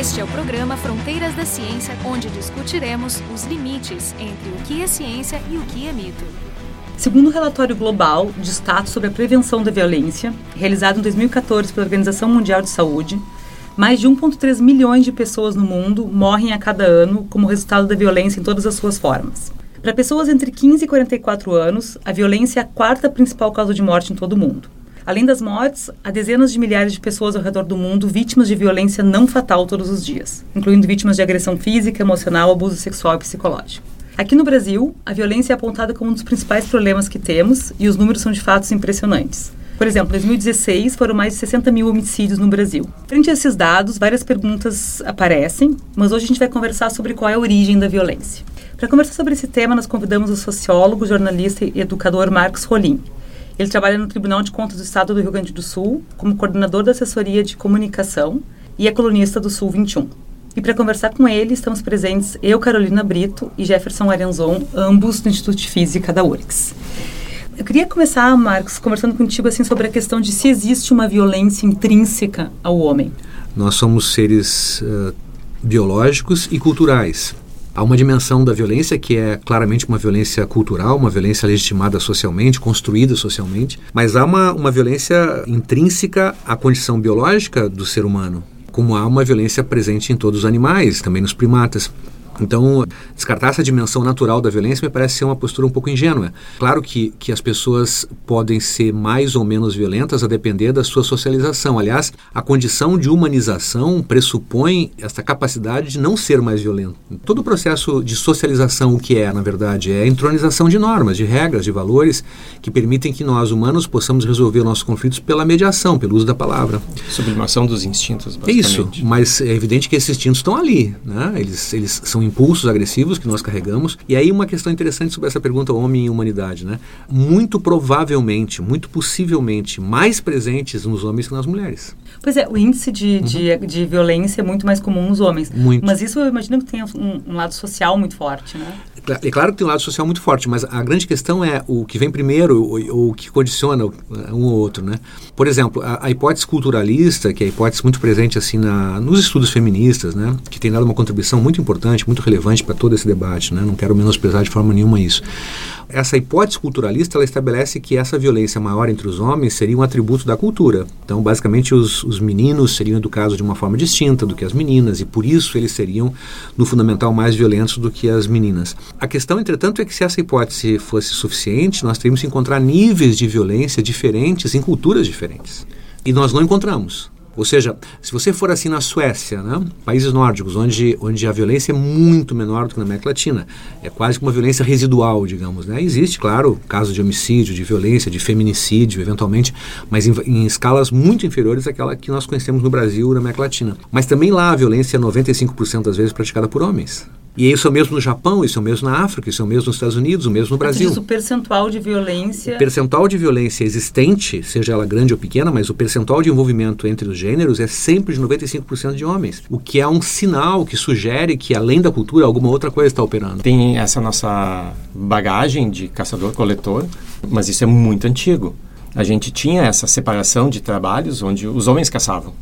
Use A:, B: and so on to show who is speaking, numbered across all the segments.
A: Este é o programa Fronteiras da Ciência, onde discutiremos os limites entre o que é ciência e o que é mito.
B: Segundo o relatório global de status sobre a prevenção da violência, realizado em 2014 pela Organização Mundial de Saúde, mais de 1,3 milhões de pessoas no mundo morrem a cada ano como resultado da violência em todas as suas formas. Para pessoas entre 15 e 44 anos, a violência é a quarta principal causa de morte em todo o mundo. Além das mortes, há dezenas de milhares de pessoas ao redor do mundo vítimas de violência não fatal todos os dias, incluindo vítimas de agressão física, emocional, abuso sexual e psicológico. Aqui no Brasil, a violência é apontada como um dos principais problemas que temos e os números são de fato impressionantes. Por exemplo, em 2016 foram mais de 60 mil homicídios no Brasil. Frente a esses dados, várias perguntas aparecem, mas hoje a gente vai conversar sobre qual é a origem da violência. Para conversar sobre esse tema, nós convidamos o sociólogo, jornalista e educador Marcos Rolim. Ele trabalha no Tribunal de Contas do Estado do Rio Grande do Sul como coordenador da assessoria de comunicação e é colunista do Sul 21. E para conversar com ele, estamos presentes eu, Carolina Brito e Jefferson Arenzon, ambos do Instituto de Física da URGS. Eu queria começar, Marcos, conversando contigo assim sobre a questão de se existe uma violência intrínseca ao homem.
C: Nós somos seres uh, biológicos e culturais. Há uma dimensão da violência que é claramente uma violência cultural, uma violência legitimada socialmente, construída socialmente, mas há uma, uma violência intrínseca à condição biológica do ser humano, como há uma violência presente em todos os animais, também nos primatas. Então, descartar essa dimensão natural da violência me parece ser uma postura um pouco ingênua. Claro que, que as pessoas podem ser mais ou menos violentas a depender da sua socialização. Aliás, a condição de humanização pressupõe essa capacidade de não ser mais violento. Todo o processo de socialização, o que é, na verdade, é a entronização de normas, de regras, de valores que permitem que nós, humanos, possamos resolver nossos conflitos pela mediação, pelo uso da palavra.
D: Sublimação dos instintos,
C: basicamente. É isso, mas é evidente que esses instintos estão ali. Né? Eles, eles são impulsos agressivos que nós carregamos. E aí uma questão interessante sobre essa pergunta homem e humanidade, né? Muito provavelmente, muito possivelmente, mais presentes nos homens que nas mulheres.
B: Pois é, o índice de, uhum. de, de, violência é muito mais comum nos homens.
C: Muito.
B: Mas isso eu imagino que tem um, um, lado social muito forte, né?
C: É claro que tem um lado social muito forte, mas a grande questão é o que vem primeiro ou o que condiciona um ou outro, né? Por exemplo, a, a, hipótese culturalista, que é a hipótese muito presente assim na, nos estudos feministas, né? Que tem dado uma contribuição muito importante, muito relevante para todo esse debate, né? Não quero menosprezar de forma nenhuma isso. Essa hipótese culturalista, ela estabelece que essa violência maior entre os homens seria um atributo da cultura. Então, basicamente, os, os meninos seriam educados de uma forma distinta do que as meninas, e por isso eles seriam, no fundamental, mais violentos do que as meninas. A questão, entretanto, é que se essa hipótese fosse suficiente, nós teríamos que encontrar níveis de violência diferentes em culturas diferentes. E nós não encontramos. Ou seja, se você for assim na Suécia, né, países nórdicos, onde, onde a violência é muito menor do que na América Latina, é quase que uma violência residual, digamos. Né? Existe, claro, casos de homicídio, de violência, de feminicídio, eventualmente, mas em, em escalas muito inferiores àquela que nós conhecemos no Brasil e na América Latina. Mas também lá a violência é 95% das vezes praticada por homens. E isso é o mesmo no Japão, isso é o mesmo na África, isso é o mesmo nos Estados Unidos, o mesmo no Brasil.
B: o percentual de violência...
C: O percentual de violência existente, seja ela grande ou pequena, mas o percentual de envolvimento entre os gêneros é sempre de 95% de homens. O que é um sinal que sugere que, além da cultura, alguma outra coisa está operando.
D: Tem essa nossa bagagem de caçador-coletor, mas isso é muito antigo. A gente tinha essa separação de trabalhos onde os homens caçavam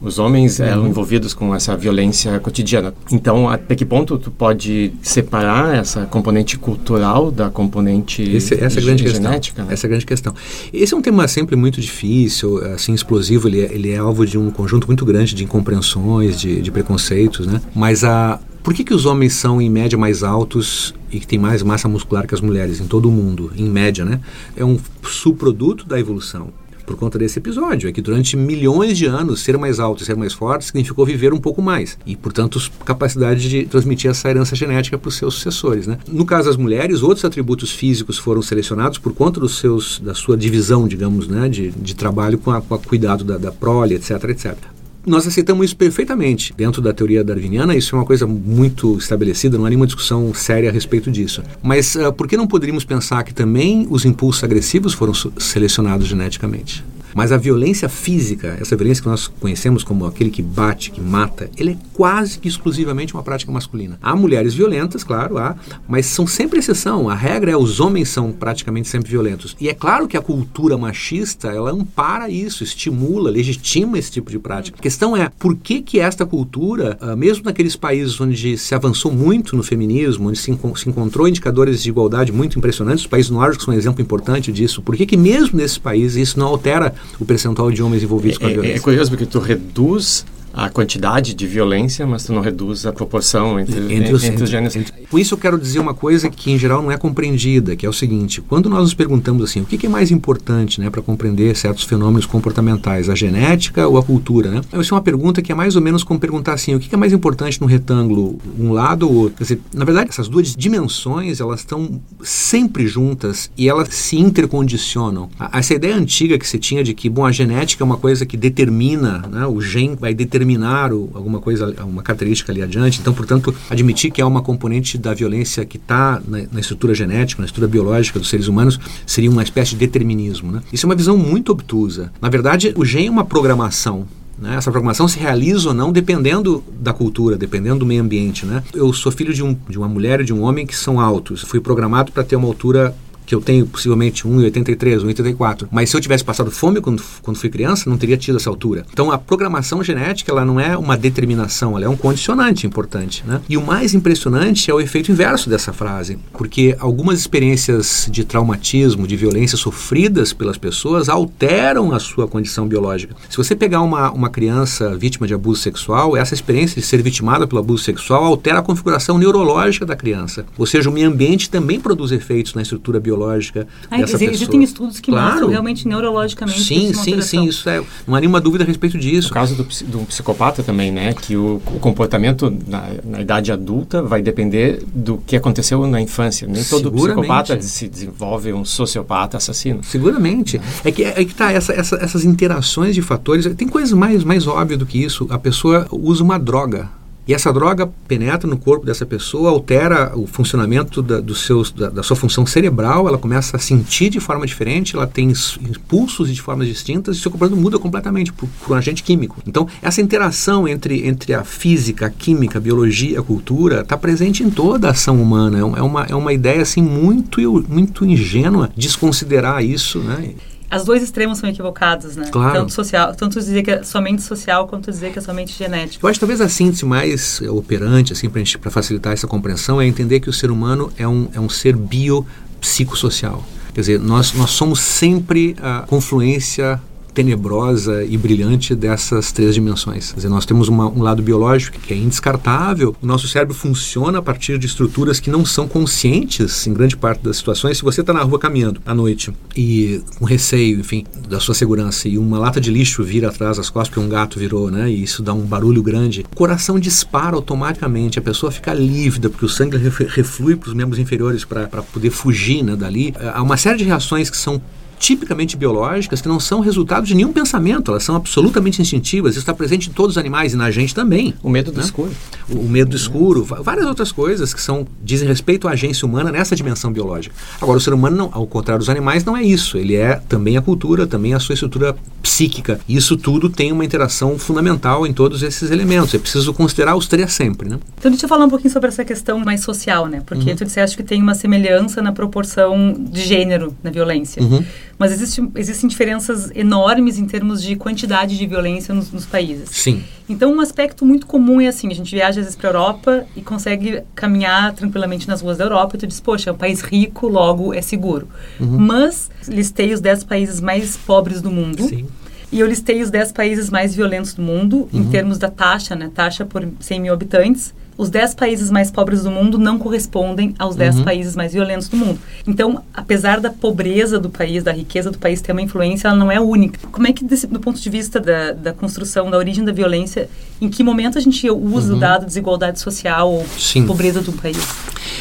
D: os homens uhum. eram envolvidos com essa violência cotidiana. Então, até que ponto tu pode separar essa componente cultural da componente
C: Esse, essa é grande
D: genética?
C: Né? Essa é a grande questão. Esse é um tema sempre muito difícil, assim, explosivo. Ele é, ele é alvo de um conjunto muito grande de incompreensões, de, de preconceitos, né? Mas a por que, que os homens são, em média, mais altos e que têm mais massa muscular que as mulheres em todo o mundo, em média, né? É um subproduto da evolução por conta desse episódio. É que durante milhões de anos, ser mais alto e ser mais forte significou viver um pouco mais. E, portanto, capacidade de transmitir essa herança genética para os seus sucessores. Né? No caso das mulheres, outros atributos físicos foram selecionados por conta dos seus, da sua divisão, digamos, né? de, de trabalho com, a cuidado da, da prole, etc, etc nós aceitamos isso perfeitamente. Dentro da teoria darwiniana, isso é uma coisa muito estabelecida, não há nenhuma discussão séria a respeito disso. Mas uh, por que não poderíamos pensar que também os impulsos agressivos foram selecionados geneticamente? Mas a violência física, essa violência que nós conhecemos como aquele que bate, que mata, ele é quase que exclusivamente uma prática masculina. Há mulheres violentas, claro, há, mas são sempre exceção. A regra é os homens são praticamente sempre violentos. E é claro que a cultura machista, ela ampara isso, estimula, legitima esse tipo de prática. A questão é, por que que esta cultura, uh, mesmo naqueles países onde se avançou muito no feminismo, onde se, enco se encontrou indicadores de igualdade muito impressionantes, os países nórdicos são um exemplo importante disso, por que que mesmo nesses países isso não altera o percentual de homens envolvidos
D: é,
C: com a violência?
D: É, é curioso porque tu reduz a quantidade de violência, mas tu não reduz a proporção entre, entre, os, entre os gêneros. Entre,
C: com isso eu quero dizer uma coisa que em geral não é compreendida, que é o seguinte: quando nós nos perguntamos assim, o que, que é mais importante, né, para compreender certos fenômenos comportamentais, a genética ou a cultura, né? Essa é uma pergunta que é mais ou menos como perguntar assim, o que, que é mais importante no retângulo, um lado ou outro? Quer dizer, na verdade, essas duas dimensões elas estão sempre juntas e elas se intercondicionam. Essa ideia antiga que se tinha de que, bom, a genética é uma coisa que determina, né, o gene vai determinar determinar o, alguma coisa, uma característica ali adiante. Então, portanto, admitir que há uma componente da violência que está na, na, estrutura genética, na estrutura biológica dos seres humanos, seria uma espécie de determinismo. Né? Isso é uma visão muito obtusa. Na verdade, o gene é uma programação. Né? Essa programação se realiza ou não dependendo da cultura, dependendo do meio ambiente. Né? Eu sou filho de, um, de uma mulher e de um homem que são altos. Fui programado para ter uma altura que eu tenho possivelmente 1,83, 1,84. Mas se eu tivesse passado fome quando, quando fui criança, não teria tido essa altura. Então a programação genética ela não é uma determinação, ela é um condicionante importante. Né? E o mais impressionante é o efeito inverso dessa frase, porque algumas experiências de traumatismo, de violência sofridas pelas pessoas alteram a sua condição biológica. Se você pegar uma, uma criança vítima de abuso sexual, essa experiência de ser vitimada pelo abuso sexual altera a configuração neurológica da criança. Ou seja, o meio ambiente também produz efeitos na estrutura biológica biológica
B: ah,
C: dessa
B: existem
C: pessoa.
B: estudos que claro. mostram realmente neurologicamente
C: sim sim sim isso é. Não há nenhuma dúvida a respeito disso.
D: No caso do, do psicopata também né que o, o comportamento na, na, idade adulta vai depender do que aconteceu na infância. Nem todo psicopata se desenvolve um sociopata assassino.
C: Seguramente. É que é que tá essa, essa, essas interações de fatores tem coisas mais mais óbvias do que isso. A pessoa usa uma droga e essa droga penetra no corpo dessa pessoa, altera o funcionamento da, dos seus, da, da, sua função cerebral, ela começa a sentir de forma diferente, ela tem impulsos de formas distintas e seu comportamento muda completamente por, por, um agente químico. Então, essa interação entre, entre a física, a química, a biologia, a cultura, está presente em toda a ação humana. É, é uma, é uma ideia assim, muito, muito ingênua desconsiderar isso. Né?
B: As dois extremos são equivocados, né?
C: Claro.
B: Tanto social, tanto dizer que é somente social quanto dizer que é somente genético.
C: Eu acho que talvez a síntese mais operante, assim, para facilitar essa compreensão, é entender que o ser humano é um, é um ser biopsicossocial. Quer dizer, nós, nós somos sempre a confluência tenebrosa e brilhante dessas três dimensões. Quer dizer, nós temos uma, um lado biológico que é indescartável. O nosso cérebro funciona a partir de estruturas que não são conscientes em grande parte das situações. Se você está na rua caminhando à noite e com receio, enfim, da sua segurança e uma lata de lixo vira atrás das costas porque um gato virou, né? E isso dá um barulho grande. O coração dispara automaticamente, a pessoa fica lívida porque o sangue reflui para os membros inferiores para poder fugir né, dali. Há uma série de reações que são tipicamente biológicas que não são resultado de nenhum pensamento, elas são absolutamente instintivas. Isso está presente em todos os animais e na gente também.
D: O medo do
C: né?
D: escuro.
C: O, o medo do escuro, várias outras coisas que são dizem respeito à agência humana nessa dimensão biológica. Agora, o ser humano, não, ao contrário dos animais, não é isso. Ele é também a cultura, também a sua estrutura psíquica. Isso tudo tem uma interação fundamental em todos esses elementos. É preciso considerar os três sempre, né?
B: Então, deixa eu falar um pouquinho sobre essa questão mais social, né? Porque uhum. tu disseste que tem uma semelhança na proporção de gênero na violência.
C: Uhum
B: mas existe, existem diferenças enormes em termos de quantidade de violência nos, nos, países.
C: Sim.
B: Então, um aspecto muito comum é assim: a gente viaja às vezes para a Europa e consegue caminhar tranquilamente nas ruas da Europa e tu diz, poxa, é um país rico, logo é seguro.
C: Uhum.
B: Mas listei os 10 países mais pobres do mundo.
C: Sim.
B: E eu listei os 10 países mais violentos do mundo, uhum. em termos da taxa, né? Taxa por 100 mil habitantes os 10 países mais pobres do mundo não correspondem aos 10 uhum. países mais violentos do mundo. Então, apesar da pobreza do país, da riqueza do país ter uma influência, ela não é única. Como é que, desse, do ponto de vista da, da construção, da origem da violência, em que momento a gente usa uhum. o dado desigualdade social ou
C: Sim.
B: pobreza do país?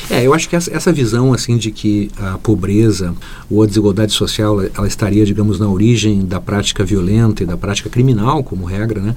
C: É, eu acho que essa, essa visão assim de que a pobreza ou a desigualdade social ela estaria, digamos, na origem da prática violenta e da prática criminal, como regra, né?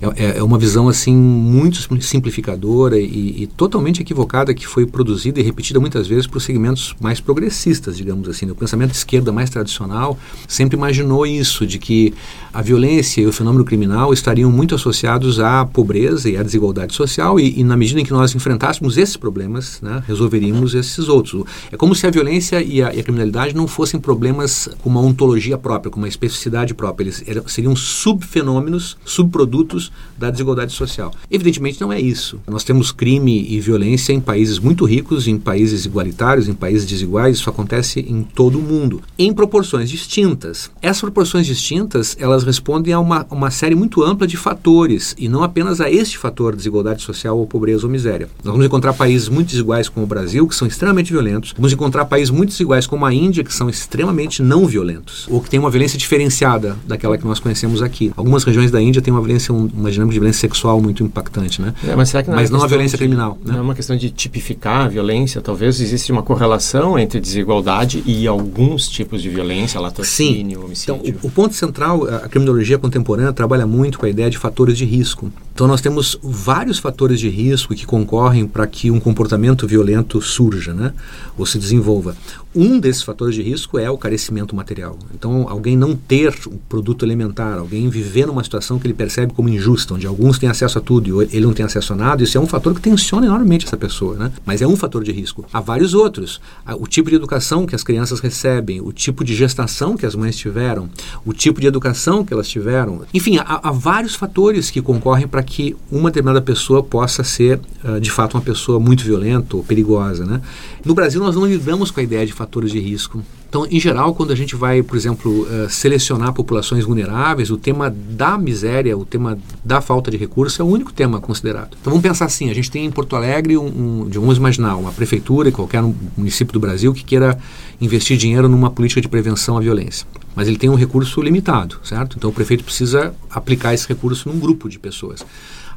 C: É, é, é uma visão assim muito simplificadora e, e, totalmente equivocada que foi produzida e repetida muitas vezes por segmentos mais progressistas, digamos assim. O pensamento de esquerda mais tradicional sempre imaginou isso, de que a violência e o fenômeno criminal estariam muito associados à pobreza e à desigualdade social e, e na medida em que nós enfrentássemos esses problemas, né, resolveríamos esses outros. É como se a violência e a, e a criminalidade não fossem problemas com uma ontologia própria, com uma especificidade própria. Eles eram, seriam subfenômenos, subprodutos da desigualdade social. Evidentemente não é isso. Nós temos crime e violência em países muito ricos, em países igualitários, em países desiguais. Isso acontece em todo o mundo, em proporções distintas. Essas proporções distintas, elas respondem a uma, uma série muito ampla de fatores e não apenas a este fator, desigualdade social ou pobreza ou miséria. Nós vamos encontrar países muito desiguais como o Brasil, que são extremamente violentos. Vamos encontrar países muito desiguais como a Índia, que são extremamente não violentos, ou que têm uma violência diferenciada daquela que nós conhecemos aqui. Algumas regiões da Índia têm uma violência, um, uma dinâmica de violência sexual muito impactante, né?
D: É, mas será que não,
C: mas
D: é
C: não a violência criminal.
D: Né? Não é uma questão de tipificar a violência, talvez existe uma correlação entre desigualdade e alguns tipos de violência, latrocínio,
C: Sim.
D: homicídio.
C: Então, o, o, ponto central, a criminologia contemporânea trabalha muito com a ideia de fatores de risco. Então, nós temos vários fatores de risco que concorrem para que um comportamento violento surja, né? Ou se desenvolva. Um desses fatores de risco é o carecimento material. Então, alguém não ter o produto elementar, alguém viver numa situação que ele percebe como injusta, onde alguns têm acesso a tudo e ele não tem acesso a nada, isso é um fator que tensiona enormemente essa pessoa, né? Mas é um fator de risco. Há vários outros. O tipo de educação que as crianças recebem, o tipo de gestação que as mães tiveram, o tipo de educação que elas tiveram. Enfim, há, há vários fatores que concorrem para que uma determinada pessoa possa ser, uh, de fato, uma pessoa muito violenta ou perigosa, né? No Brasil, nós não lidamos com a ideia de fatores de risco. Então, em geral, quando a gente vai, por exemplo, uh, selecionar populações vulneráveis, o tema da miséria, o tema da falta de recursos é o único tema considerado. Então, vamos pensar assim: a gente tem em Porto Alegre, um, um, vamos imaginar, uma prefeitura, qualquer município do Brasil, que queira investir dinheiro numa política de prevenção à violência. Mas ele tem um recurso limitado, certo? Então, o prefeito precisa aplicar esse recurso num grupo de pessoas.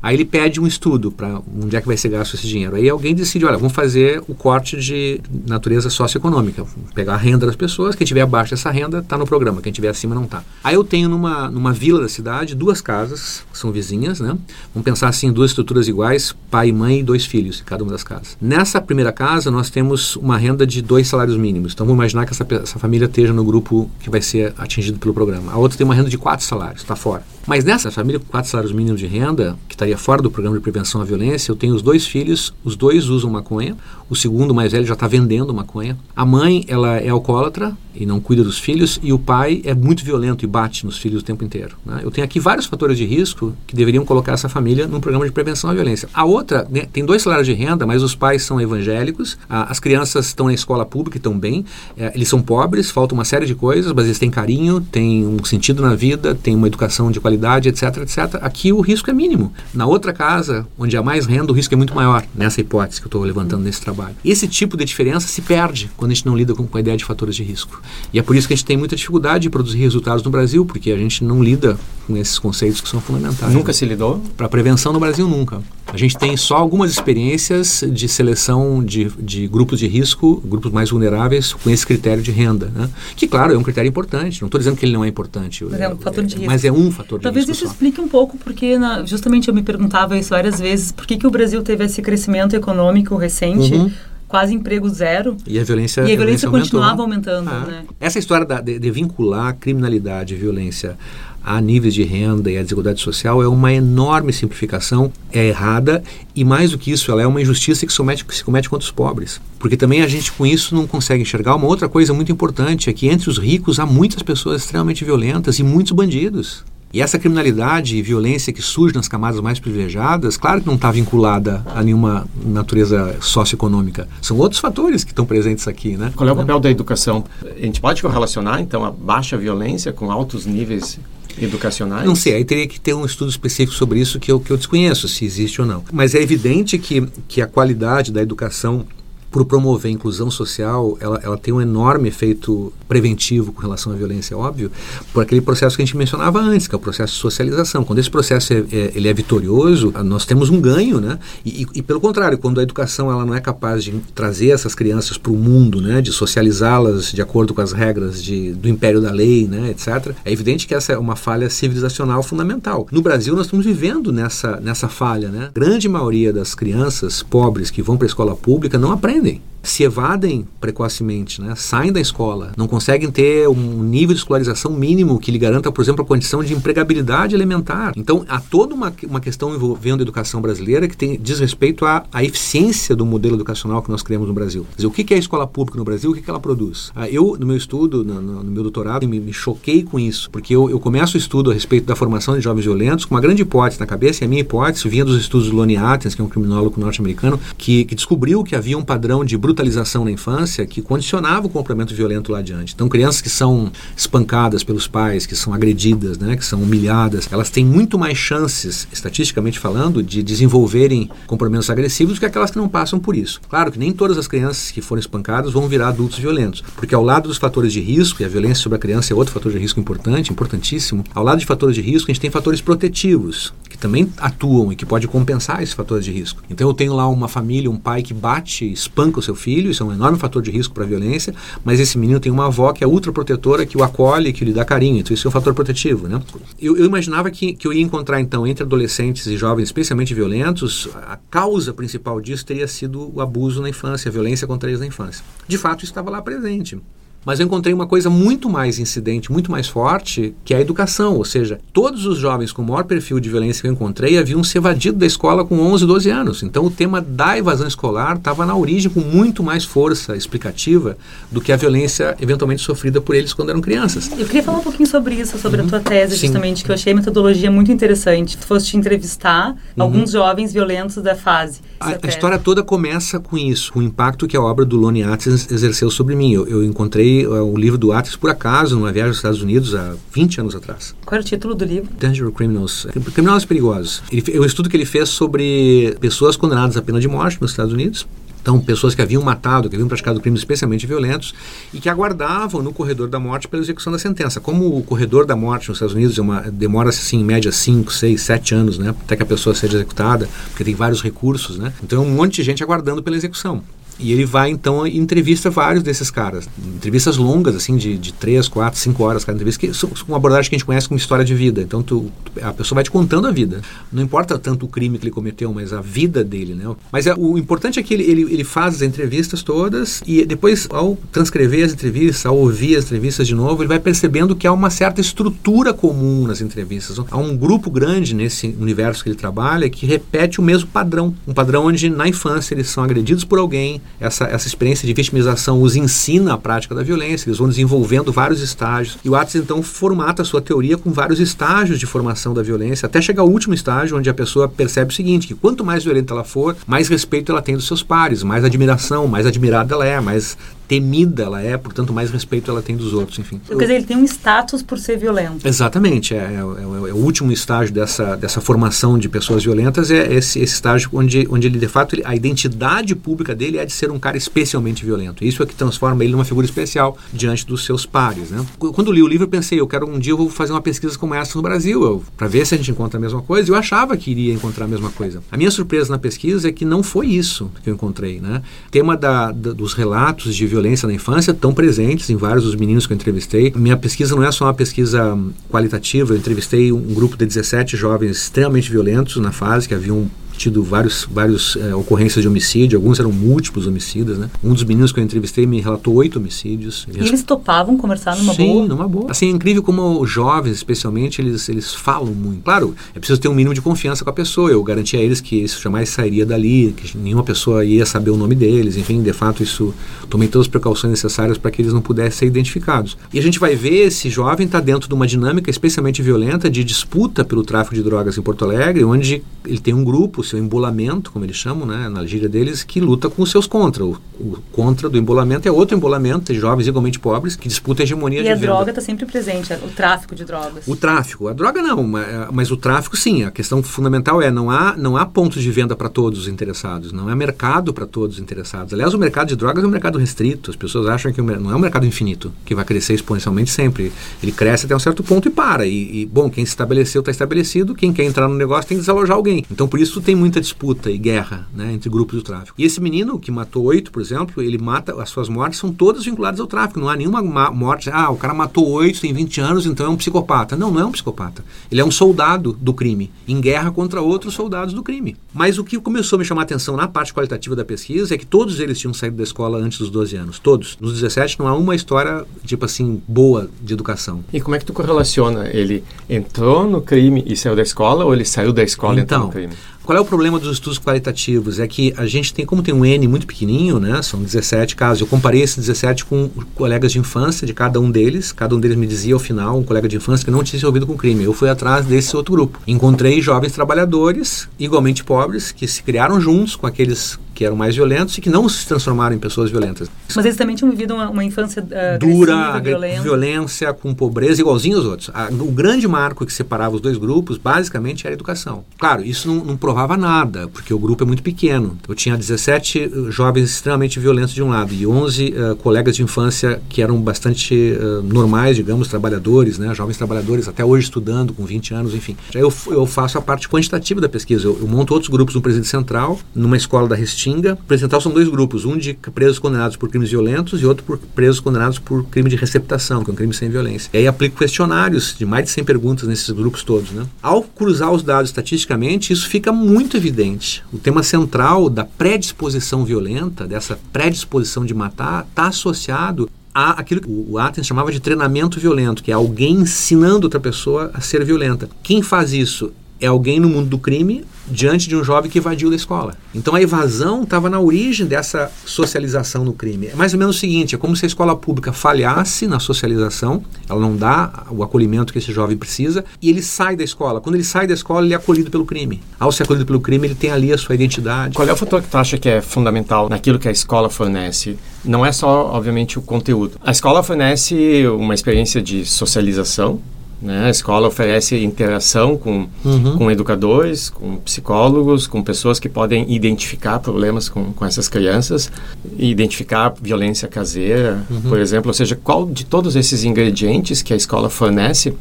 C: Aí ele pede um estudo para onde é que vai ser gasto esse dinheiro. Aí alguém decide, olha, vamos fazer o corte de natureza socioeconômica, pegar a renda das pessoas, quem tiver abaixo dessa renda está no programa, quem tiver acima não está. Aí eu tenho numa, numa vila da cidade duas casas, são vizinhas, né? Vamos pensar assim, duas estruturas iguais, pai e mãe e dois filhos em cada uma das casas. Nessa primeira casa nós temos uma renda de dois salários mínimos. Então vamos imaginar que essa, essa família esteja no grupo que vai ser atingido pelo programa. A outra tem uma renda de quatro salários, está fora. Mas nessa família com quatro salários mínimos de renda, que estaria fora do programa de prevenção à violência, eu tenho os dois filhos, os dois usam maconha, o segundo mais velho já está vendendo maconha. A mãe, ela é alcoólatra e não cuida dos filhos, e o pai é muito violento e bate nos filhos o tempo inteiro. Né? Eu tenho aqui vários fatores de risco que deveriam colocar essa família num programa de prevenção à violência. A outra, né, tem dois salários de renda, mas os pais são evangélicos, a, as crianças estão na escola pública e estão bem, é, eles são pobres, falta uma série de coisas, mas eles têm carinho, têm um sentido na vida, têm uma educação de qualidade, etc, etc. Aqui o risco é mínimo. Na outra casa, onde há mais renda, o risco é muito maior, nessa hipótese que eu estou levantando nesse trabalho. Esse tipo de diferença se perde quando a gente não lida com, com a ideia de fatores de risco. E é por isso que a gente tem muita dificuldade de produzir resultados no Brasil, porque a gente não lida com esses conceitos que são fundamentais.
D: Nunca né? se lidou?
C: Para prevenção no Brasil, nunca. A gente tem só algumas experiências de seleção de, de grupos de risco, grupos mais vulneráveis, com esse critério de renda. Né? Que, claro, é um critério importante. Não estou dizendo que ele não é importante.
B: Mas é um fator de risco.
C: Mas é um fator de
B: Talvez
C: risco.
B: Talvez isso explique um pouco, porque na, justamente eu me perguntava isso várias vezes, por que, que o Brasil teve esse crescimento econômico recente? Uhum quase emprego zero.
C: E a violência,
B: e a violência,
C: violência
B: continuava aumentando. Ah, né?
C: Essa história da, de, de, vincular criminalidade e violência a níveis de renda e a desigualdade social é uma enorme simplificação, é errada e mais do que isso, ela é uma injustiça que se comete, que se comete contra os pobres. Porque também a gente com isso não consegue enxergar uma outra coisa muito importante, é que entre os ricos há muitas pessoas extremamente violentas e muitos bandidos. E essa criminalidade e violência que surge nas camadas mais privilegiadas, claro que não está vinculada a nenhuma natureza socioeconômica. São outros fatores que estão presentes aqui, né?
D: Qual é o papel da educação? A gente pode correlacionar, então, a baixa violência com altos níveis educacionais?
C: Não sei, aí teria que ter um estudo específico sobre isso que eu, que eu desconheço, se existe ou não. Mas é evidente que, que a qualidade da educação por promover a inclusão social, ela, ela tem um enorme efeito preventivo com relação à violência, óbvio, por aquele processo que a gente mencionava antes, que é o processo de socialização. Quando esse processo é, é, ele é vitorioso, nós temos um ganho, né? E, e, e, pelo contrário, quando a educação ela não é capaz de trazer essas crianças para o mundo, né? De socializá-las de acordo com as regras de, do império da lei, né? Etc. É evidente que essa é uma falha civilizacional fundamental. No Brasil, nós estamos vivendo nessa, nessa falha, né? Grande maioria das crianças pobres que vão para a escola pública não aprendem Really. Se evadem precocemente, né? saem da escola, não conseguem ter um nível de escolarização mínimo que lhe garanta, por exemplo, a condição de empregabilidade elementar. Então, há toda uma, uma questão envolvendo a educação brasileira que tem, diz respeito à, à eficiência do modelo educacional que nós criamos no Brasil. Quer dizer, o que é a escola pública no Brasil? O que, ela produz? Ah, eu, no meu estudo, no, no, meu doutorado, me, me, choquei com isso, porque eu, eu começo o estudo a respeito da formação de jovens violentos com uma grande hipótese na cabeça, e a minha hipótese vinha dos estudos do Lonnie Atkins, que é um criminólogo norte-americano, que, que descobriu que havia um padrão de brutalização na infância que condicionava o comportamento violento lá adiante. Então, crianças que são espancadas pelos pais, que são agredidas, né, que são humilhadas, elas têm muito mais chances, estatisticamente falando, de desenvolverem comportamentos agressivos do que aquelas que não passam por isso. Claro que nem todas as crianças que foram espancadas vão virar adultos violentos, porque ao lado dos fatores de risco, e a violência sobre a criança é outro fator de risco importante, importantíssimo, ao lado de fatores de risco, a gente tem fatores protetivos, também atuam e que pode compensar esses fatores de risco. Então, eu tenho lá uma família, um pai que bate, espanca o seu filho, isso é um enorme fator de risco para a violência, mas esse menino tem uma avó que é ultraprotetora, que o acolhe, que lhe dá carinho, então isso é um fator protetivo, né? Eu, eu imaginava que, que eu ia encontrar, então, entre adolescentes e jovens, especialmente violentos, a causa principal disso teria sido o abuso na infância, a violência contra eles na infância. De fato, isso estava lá presente. Mas eu encontrei uma coisa muito mais incidente, muito mais forte, que é a educação. Ou seja, todos os jovens com o maior perfil de violência que eu encontrei haviam se evadido da escola com 11, 12 anos. Então o tema da evasão escolar estava na origem com muito mais força explicativa do que a violência eventualmente sofrida por eles quando eram crianças.
B: Eu queria falar um pouquinho sobre isso, sobre uhum. a tua tese, Sim. justamente, que eu achei a metodologia muito interessante. Tu foste entrevistar uhum. alguns jovens violentos da fase.
C: A, a, história toda começa com isso, com o impacto que a obra do Lonnie Atkins exerceu sobre mim. Eu, eu encontrei o livro do Atkins por acaso numa viagem aos Estados Unidos há 20 anos atrás.
B: Qual era o título do livro?
C: Dangerous Criminals. Criminosos Perigosos. Ele, é um estudo que ele fez sobre pessoas condenadas à pena de morte nos Estados Unidos. Então, pessoas que haviam matado, que haviam praticado crimes especialmente violentos e que aguardavam no corredor da morte pela execução da sentença. Como o corredor da morte nos Estados Unidos é demora-se, assim, em média 5, 6, 7 anos, né? Até que a pessoa seja executada, porque tem vários recursos, né? Então, é um monte de gente aguardando pela execução. E ele vai, então, e entrevista vários desses caras. Entrevistas longas, assim, de, de 3, 4, 5 horas cada entrevista, que são uma abordagem que a gente conhece como história de vida. Então, tu, a pessoa vai te contando a vida. Não importa tanto o crime que ele cometeu, mas a vida dele, né? Mas é, o importante é que ele, ele, ele faz as entrevistas todas e depois, ao transcrever as entrevistas, ao ouvir as entrevistas de novo, ele vai percebendo que há uma certa estrutura comum nas entrevistas. Há um grupo grande nesse universo que ele trabalha que repete o mesmo padrão. Um padrão onde, na infância, eles são agredidos por alguém, essa, essa experiência de vitimização os ensina a prática da violência, eles vão desenvolvendo vários estágios. E o Atos, então, formata a sua teoria com vários estágios de formação da violência, até chegar ao último estágio, onde a pessoa percebe o seguinte, que quanto mais violenta ela for, mais respeito ela tem dos seus pares, mais admiração, mais admirada ela é, mais temida ela é, portanto, mais respeito ela tem dos outros, enfim.
B: Quer dizer, ele tem um status por ser violento.
C: Exatamente, é, é, é, é o último estágio dessa, dessa formação de pessoas violentas, é esse, esse estágio onde, onde ele, de fato, ele, a identidade pública dele é de ser um cara especialmente violento. Isso é que transforma ele numa figura especial diante dos seus pares, né? Quando li o livro, eu pensei, eu quero um dia eu vou fazer uma pesquisa como essa no Brasil, para ver se a gente encontra a mesma coisa. Eu achava que iria encontrar a mesma coisa. A minha surpresa na pesquisa é que não foi isso que eu encontrei, né? O tema da, da, dos relatos de violência na infância estão presentes em vários dos meninos que eu entrevistei. Minha pesquisa não é só uma pesquisa qualitativa, eu entrevistei um grupo de 17 jovens extremamente violentos na fase, que haviam tido vários, vários é, ocorrências de homicídio, alguns eram múltiplos homicidas, né? Um dos meninos que eu entrevistei me relatou oito homicídios.
B: E eles topavam conversar numa
C: Sim,
B: boa?
C: Sim, numa boa. Assim, é incrível como os jovens, especialmente, eles, eles falam muito. Claro, é preciso ter um mínimo de confiança com a pessoa. Eu garanti a eles que isso jamais sairia dali, que nenhuma pessoa ia saber o nome deles. Enfim, de fato, isso tomei todas as precauções necessárias para que eles não pudessem ser identificados. E a gente vai ver esse jovem está dentro de uma dinâmica especialmente violenta de disputa pelo tráfico de drogas em Porto Alegre, onde ele tem um grupo o seu embolamento, como eles chamam, né, na gíria deles, que luta com os seus contra. O, o contra do embolamento é outro embolamento de jovens igualmente pobres que disputam a hegemonia
B: e
C: de
B: a
C: venda.
B: droga está sempre presente, o tráfico de drogas.
C: O tráfico. A droga não, mas, mas, o tráfico sim. A questão fundamental é não há, não há pontos de venda para todos os interessados, não há mercado para todos os interessados. Aliás, o mercado de drogas é um mercado restrito. As pessoas acham que não é um mercado infinito, que vai crescer exponencialmente sempre. Ele cresce até um certo ponto e para. E, e bom, quem se estabeleceu está estabelecido, quem quer entrar no negócio tem que desalojar alguém. Então, por isso tem muita disputa e guerra né, entre grupos do tráfico. E esse menino que matou oito, por exemplo, ele mata, as suas mortes são todas vinculadas ao tráfico. Não há nenhuma morte, ah, o cara matou oito, tem 20 anos, então é um psicopata. Não, não é um psicopata. Ele é um soldado do crime, em guerra contra outros soldados do crime. Mas o que começou a me chamar a atenção na parte qualitativa da pesquisa é que todos eles tinham saído da escola antes dos 12 anos. Todos. Nos 17 não há uma história, tipo assim, boa de educação.
D: E como é que tu correlaciona? Ele entrou no crime e saiu da escola ou ele saiu da escola
C: então,
D: e entrou no crime?
C: Qual é o problema dos estudos qualitativos? É que a gente tem, como tem um N muito pequenininho, né? São 17 casos. Eu comparei esses 17 com colegas de infância de cada um deles. Cada um deles me dizia ao final, um colega de infância, que não tinha se envolvido com crime. Eu fui atrás desse outro grupo. Encontrei jovens trabalhadores, igualmente pobres, que se criaram juntos com aqueles que eram mais violentos e que não se transformaram em pessoas violentas.
B: Mas eles também tinham vivido uma, uma infância uh,
C: dura,
B: violenta.
C: violência, com pobreza, igualzinho aos outros. A, o grande marco que separava os dois grupos, basicamente, era a educação. Claro, isso não, não provava nada, porque o grupo é muito pequeno. Eu tinha 17 jovens extremamente violentos de um lado e 11 uh, colegas de infância que eram bastante uh, normais, digamos, trabalhadores, né, jovens trabalhadores, até hoje estudando, com 20 anos, enfim. Já eu, eu faço a parte quantitativa da pesquisa. Eu, eu monto outros grupos no Presídio Central, numa escola da Restinga, Restinga. Presental são dois grupos, um de presos condenados por crimes violentos e outro por presos condenados por crime de receptação, que é um crime sem violência. E aí aplico questionários de mais de 100 perguntas nesses grupos todos. Né? Ao cruzar os dados estatisticamente, isso fica muito evidente. O tema central da predisposição violenta, dessa predisposição de matar, está associado a aquilo que o Athens chamava de treinamento violento, que é alguém ensinando outra pessoa a ser violenta. Quem faz isso é alguém no mundo do crime diante de um jovem que evadiu da escola. Então a evasão estava na origem dessa socialização no crime. É mais ou menos o seguinte: é como se a escola pública falhasse na socialização, ela não dá o acolhimento que esse jovem precisa, e ele sai da escola. Quando ele sai da escola, ele é acolhido pelo crime. Ao ser acolhido pelo crime, ele tem ali a sua identidade.
D: Qual é o fator que tu acha que é fundamental naquilo que a escola fornece? Não é só, obviamente, o conteúdo. A escola fornece uma experiência de socialização, né? A escola oferece interação com, uhum. com educadores, com psicólogos, com pessoas que podem identificar problemas com, com essas crianças, identificar violência caseira, uhum. por exemplo. Ou seja, qual de todos esses ingredientes que a escola fornece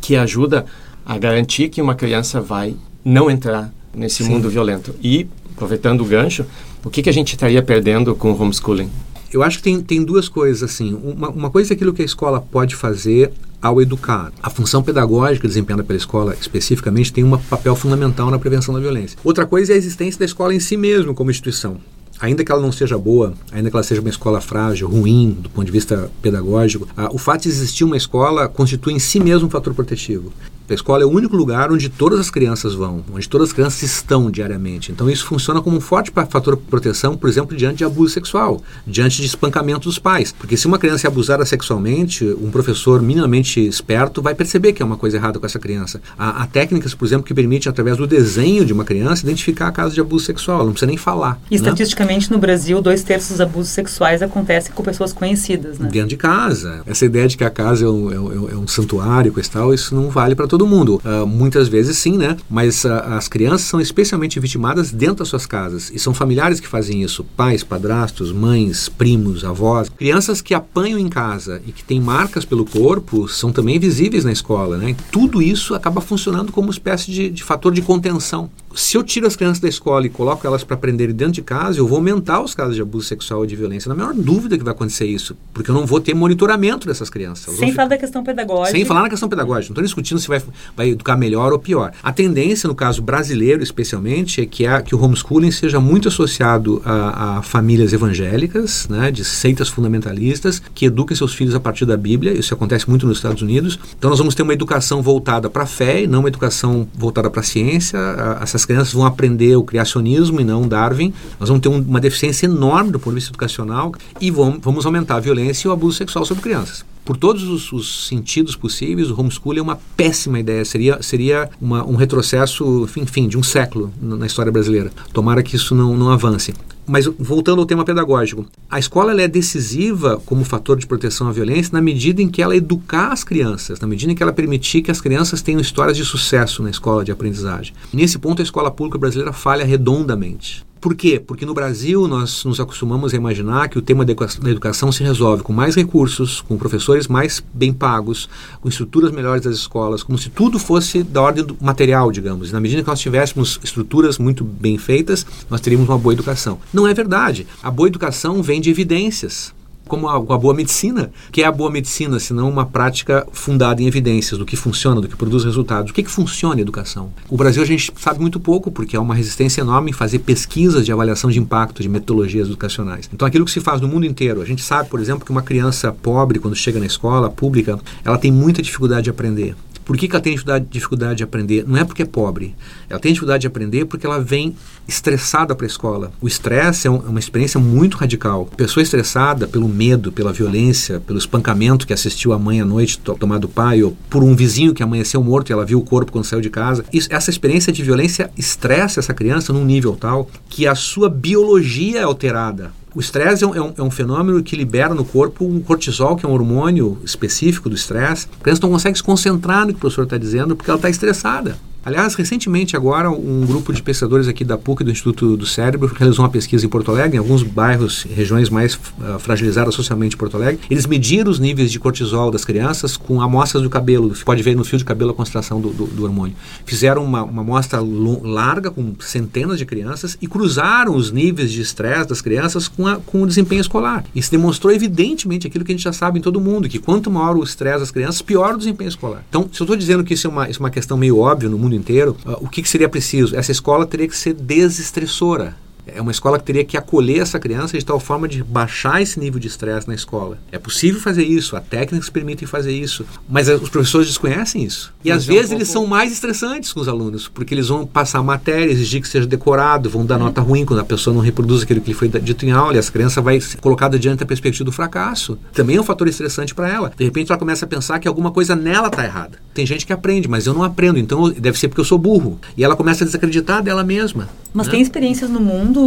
D: que ajuda a garantir que uma criança vai não entrar nesse Sim. mundo violento? E, aproveitando o gancho, o que, que a gente estaria perdendo com o homeschooling?
C: Eu acho que tem, tem duas coisas, assim. Uma, uma coisa é aquilo que a escola pode fazer ao educar. A função pedagógica desempenhada pela escola, especificamente, tem um papel fundamental na prevenção da violência. Outra coisa é a existência da escola em si mesmo como instituição. Ainda que ela não seja boa, ainda que ela seja uma escola frágil, ruim do ponto de vista pedagógico, o fato de existir uma escola constitui em si mesmo um fator protetivo. A escola é o único lugar onde todas as crianças vão, onde todas as crianças estão diariamente. Então isso funciona como um forte fator de proteção, por exemplo, diante de abuso sexual, diante de espancamento dos pais. Porque se uma criança é abusada sexualmente, um professor minimamente esperto vai perceber que é uma coisa errada com essa criança. Há, há técnicas, por exemplo, que permitem, através do desenho de uma criança, identificar casos de abuso sexual. Ela não precisa nem falar.
B: E, né? estatisticamente, no Brasil, dois terços dos abusos sexuais acontecem com pessoas conhecidas, né?
C: Dentro de casa. Essa ideia de que a casa é um, é um, é um santuário e tal, isso não vale para todo todo mundo. Uh, muitas vezes sim, né? Mas uh, as crianças são especialmente vitimadas dentro das suas casas. E são familiares que fazem isso: pais, padrastos, mães, primos, avós. Crianças que apanham em casa e que têm marcas pelo corpo são também visíveis na escola, né? E tudo isso acaba funcionando como uma espécie de, de fator de contenção se eu tiro as crianças da escola e coloco elas para aprenderem dentro de casa, eu vou aumentar os casos de abuso sexual e de violência. Na menor dúvida que vai acontecer isso, porque eu não vou ter monitoramento dessas crianças.
B: Sem falar da questão pedagógica.
C: Sem falar na questão pedagógica. Não estou discutindo se vai, vai educar melhor ou pior. A tendência, no caso brasileiro especialmente, é que, a, que o homeschooling seja muito associado a, a, famílias evangélicas, né, de seitas fundamentalistas, que eduquem seus filhos a partir da Bíblia. Isso acontece muito nos Estados Unidos. Então nós vamos ter uma educação voltada para a fé e não uma educação voltada para a ciência. Essas as crianças vão aprender o criacionismo e não Darwin. Nós vamos ter um, uma deficiência enorme do ponto de vista educacional e vamos, vamos aumentar a violência e o abuso sexual sobre crianças. Por todos os, os, sentidos possíveis, o homeschooling é uma péssima ideia. Seria, seria uma, um retrocesso, enfim, de um século na história brasileira. Tomara que isso não, não avance. Mas voltando ao tema pedagógico, a escola é decisiva como fator de proteção à violência na medida em que ela educar as crianças, na medida em que ela permitir que as crianças tenham histórias de sucesso na escola de aprendizagem. Nesse ponto, a escola pública brasileira falha redondamente. Por quê? Porque no Brasil nós nos acostumamos a imaginar que o tema da educação se resolve com mais recursos, com professores mais bem pagos, com estruturas melhores das escolas, como se tudo fosse da ordem do material, digamos. Na medida que nós tivéssemos estruturas muito bem feitas, nós teríamos uma boa educação. Não é verdade. A boa educação vem de evidências como a, a, boa medicina, que é a boa medicina, senão uma prática fundada em evidências do que funciona, do que produz resultados. O que, que funciona a educação? O Brasil a gente sabe muito pouco, porque há uma resistência enorme em fazer pesquisas de avaliação de impacto de metodologias educacionais. Então, aquilo que se faz no mundo inteiro, a gente sabe, por exemplo, que uma criança pobre, quando chega na escola pública, ela tem muita dificuldade de aprender. Por que, que ela tem dificuldade de aprender? Não é porque é pobre. Ela tem dificuldade de aprender porque ela vem estressada para a escola. O estresse é, um, é, uma experiência muito radical. Pessoa estressada pelo medo, pela violência, pelo espancamento que assistiu a mãe à noite tomar do pai, ou por um vizinho que amanheceu morto e ela viu o corpo quando saiu de casa. Isso, essa experiência de violência estressa essa criança num nível tal que a sua biologia é alterada. O estresse é um, é, um, é um, fenômeno que libera no corpo um cortisol, que é um hormônio específico do estresse. A criança não consegue se concentrar no que o professor está dizendo porque ela está estressada. Aliás, recentemente agora, um grupo de pesquisadores aqui da PUC, do Instituto do Cérebro, realizou uma pesquisa em Porto Alegre, em alguns bairros, regiões mais uh, fragilizadas socialmente de Porto Alegre. Eles mediram os níveis de cortisol das crianças com amostras do cabelo. Você pode ver no fio de cabelo a concentração do, do, do hormônio. Fizeram uma, uma amostra larga com centenas de crianças e cruzaram os níveis de estresse das crianças com, a, com o desempenho escolar. E se demonstrou evidentemente aquilo que a gente já sabe em todo mundo, que quanto maior o estresse das crianças, pior o desempenho escolar. Então, se eu estou dizendo que isso é, uma, isso é uma questão meio óbvia no mundo mundo inteiro, uh, o que, que seria preciso? Essa escola teria que ser desestressora. É uma escola que teria que acolher essa criança de tal forma de baixar esse nível de estresse na escola. É possível fazer isso, há técnicas que permitem fazer isso, mas os professores desconhecem isso. E mas às é vezes um pouco... eles são mais estressantes com os alunos, porque eles vão passar matéria, exigir que seja decorado, vão dar uhum. nota ruim quando a pessoa não reproduz aquilo que lhe foi dito em aula, e essa criança vai ser colocada diante da perspectiva do fracasso. Também é um fator estressante para ela. De repente ela começa a pensar que alguma coisa nela está errada. Tem gente que aprende, mas eu não aprendo, então deve ser porque eu sou burro. E ela começa a desacreditar dela mesma.
B: Mas né? tem experiências no mundo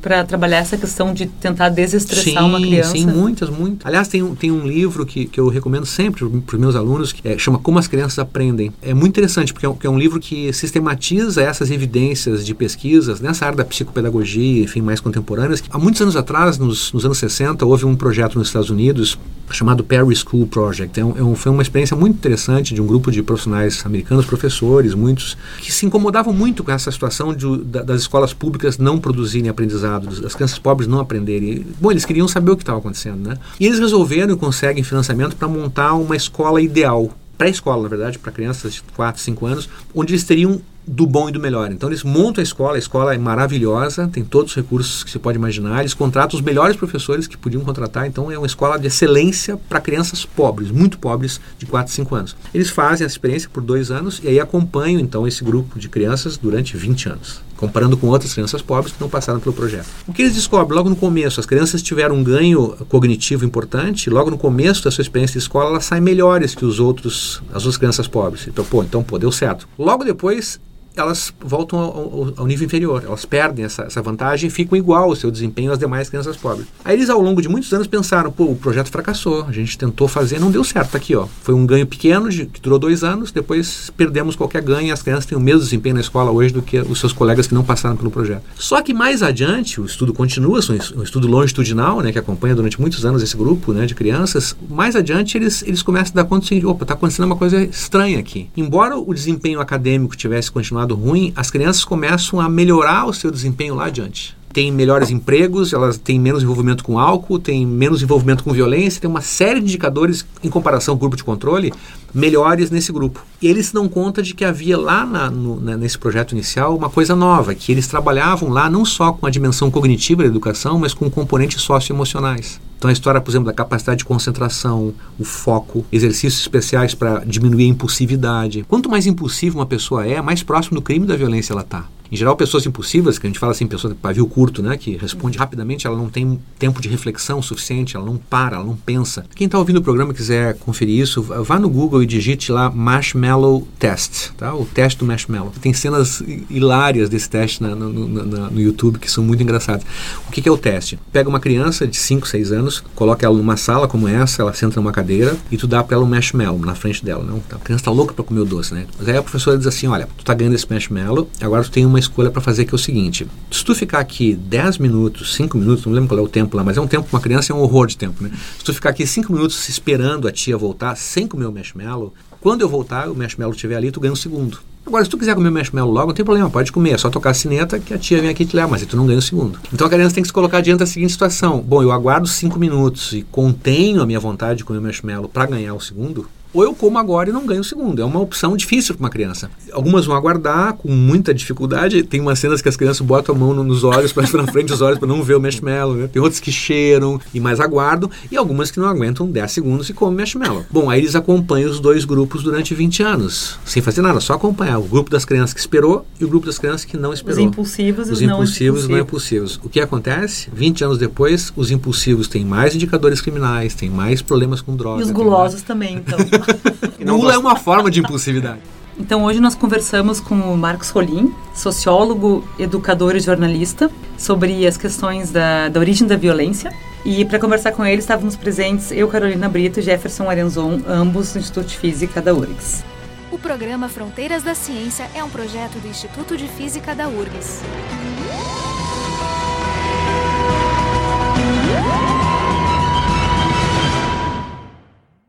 B: para trabalhar essa questão de tentar desestressar
C: sim,
B: uma criança?
C: Sim, muitas, muitas. Aliás, tem um, tem um livro que, que eu recomendo sempre para os meus alunos, que é, chama Como as Crianças Aprendem. É muito interessante, porque é, um, é um livro que sistematiza essas evidências de pesquisas nessa área da psicopedagogia, enfim, mais contemporâneas. Há muitos anos atrás, nos, nos anos 60, houve um projeto nos Estados Unidos chamado Perry School Project. É um, é um, foi uma experiência muito interessante de um grupo de profissionais americanos, professores, muitos, que se incomodavam muito com essa situação de, das escolas públicas não produzirem aprendizado, das crianças pobres não aprenderem. Bom, eles queriam saber o que estava acontecendo, né? E eles resolveram e conseguem financiamento para montar uma escola ideal, pré-escola, na verdade, para crianças de 4, 5 anos, onde eles teriam do bom e do melhor. Então eles montam a escola, a escola é maravilhosa, tem todos os recursos que se pode imaginar, eles contratam os melhores professores que podiam contratar, então é uma escola de excelência para crianças pobres, muito pobres, de 4, 5 anos. Eles fazem a experiência por dois anos e aí acompanham então esse grupo de crianças durante 20 anos, comparando com outras crianças pobres que não passaram pelo projeto. O que eles descobrem logo no começo? As crianças tiveram um ganho cognitivo importante, logo no começo da sua experiência de escola, elas saem melhores que os outros, as outras crianças pobres. Então, pô, então, pô, deu certo. Logo depois, elas voltam ao, ao, nível inferior, elas perdem essa, essa vantagem e ficam igual o seu desempenho às demais crianças pobres. Aí eles, ao longo de muitos anos, pensaram: pô, o projeto fracassou, a gente tentou fazer, não deu certo. Tá aqui, ó. Foi um ganho pequeno, de, que durou dois anos, depois perdemos qualquer ganho e as crianças têm o mesmo desempenho na escola hoje do que os seus colegas que não passaram pelo projeto. Só que mais adiante, o estudo continua, um estudo longitudinal, né, que acompanha durante muitos anos esse grupo né, de crianças. Mais adiante, eles, eles começam a dar conta de: opa, está acontecendo uma coisa estranha aqui. Embora o desempenho acadêmico tivesse continuado ruim, as crianças começam a melhorar o seu desempenho lá adiante. Têm melhores empregos, elas têm menos envolvimento com álcool, têm menos envolvimento com violência, tem uma série de indicadores em comparação ao grupo de controle melhores nesse grupo. E eles dão conta de que havia lá na, no, na, nesse projeto inicial uma coisa nova, que eles trabalhavam lá não só com a dimensão cognitiva da educação, mas com componentes socioemocionais. Então a história, por exemplo, da capacidade de concentração, o foco, exercícios especiais para diminuir a impulsividade. Quanto mais impulsiva uma pessoa é, mais próximo do crime da violência ela está. Em geral, pessoas impulsivas, que a gente fala assim, pessoa de pavio curto, né, que responde rapidamente, ela não tem tempo de reflexão suficiente, ela não para, ela não pensa. Quem está ouvindo o programa e quiser conferir isso, vá no Google e digite lá Marshmallow Test, tá? O teste do marshmallow. Tem cenas hilárias desse teste na, no, no, no, YouTube que são muito engraçadas. O que, que, é o teste? Pega uma criança de 5, 6 anos, coloca ela numa sala como essa, ela senta numa cadeira e tu dá para ela um marshmallow na frente dela. Não? A criança está louca para comer o doce, né? Mas aí a professora diz assim, olha, tu está ganhando esse marshmallow, agora tu tem uma escolha para fazer que é o seguinte: se tu ficar aqui 10 minutos, 5 minutos, não lembro qual é o tempo lá, mas é um tempo uma criança é um horror de tempo, né? Se tu ficar aqui 5 minutos esperando a tia voltar sem comer o marshmallow, quando eu voltar, o marshmallow estiver ali, tu ganha um segundo. Agora, se tu quiser comer o marshmallow logo, não tem problema, pode comer, é só tocar a sineta que a tia vem aqui e te leva, mas aí tu não ganha o segundo. Então a criança tem que se colocar diante da seguinte situação: bom, eu aguardo 5 minutos e contenho a minha vontade de comer o marshmallow para ganhar o segundo, ou eu como agora e não ganho o segundo. É uma opção difícil para uma criança. Algumas vão aguardar com muita dificuldade. Tem umas cenas que as crianças botam a mão nos olhos, para na frente dos olhos para não ver o marshmallow. Né? Tem outras que cheiram e mais aguardam. E algumas que não aguentam 10 segundos e comem marshmallow. Bom, aí eles acompanham os dois grupos durante 20 anos, sem fazer nada, só acompanhar. O grupo das crianças que esperou e o grupo das crianças que não esperou.
B: Os impulsivos
C: e os não impulsivos e não impulsivos. O que acontece? 20 anos depois, os impulsivos têm mais indicadores criminais, têm mais problemas com drogas.
B: E os gulosos mais... também, então.
C: Gula é uma forma de impulsividade.
B: Então hoje nós conversamos com o Marcos Rolim, sociólogo, educador e jornalista, sobre as questões da, da origem da violência. E para conversar com ele estávamos presentes eu, Carolina Brito e Jefferson Arenzon, ambos do Instituto de Física da URGS.
A: O programa Fronteiras da Ciência é um projeto do Instituto de Física da URGS.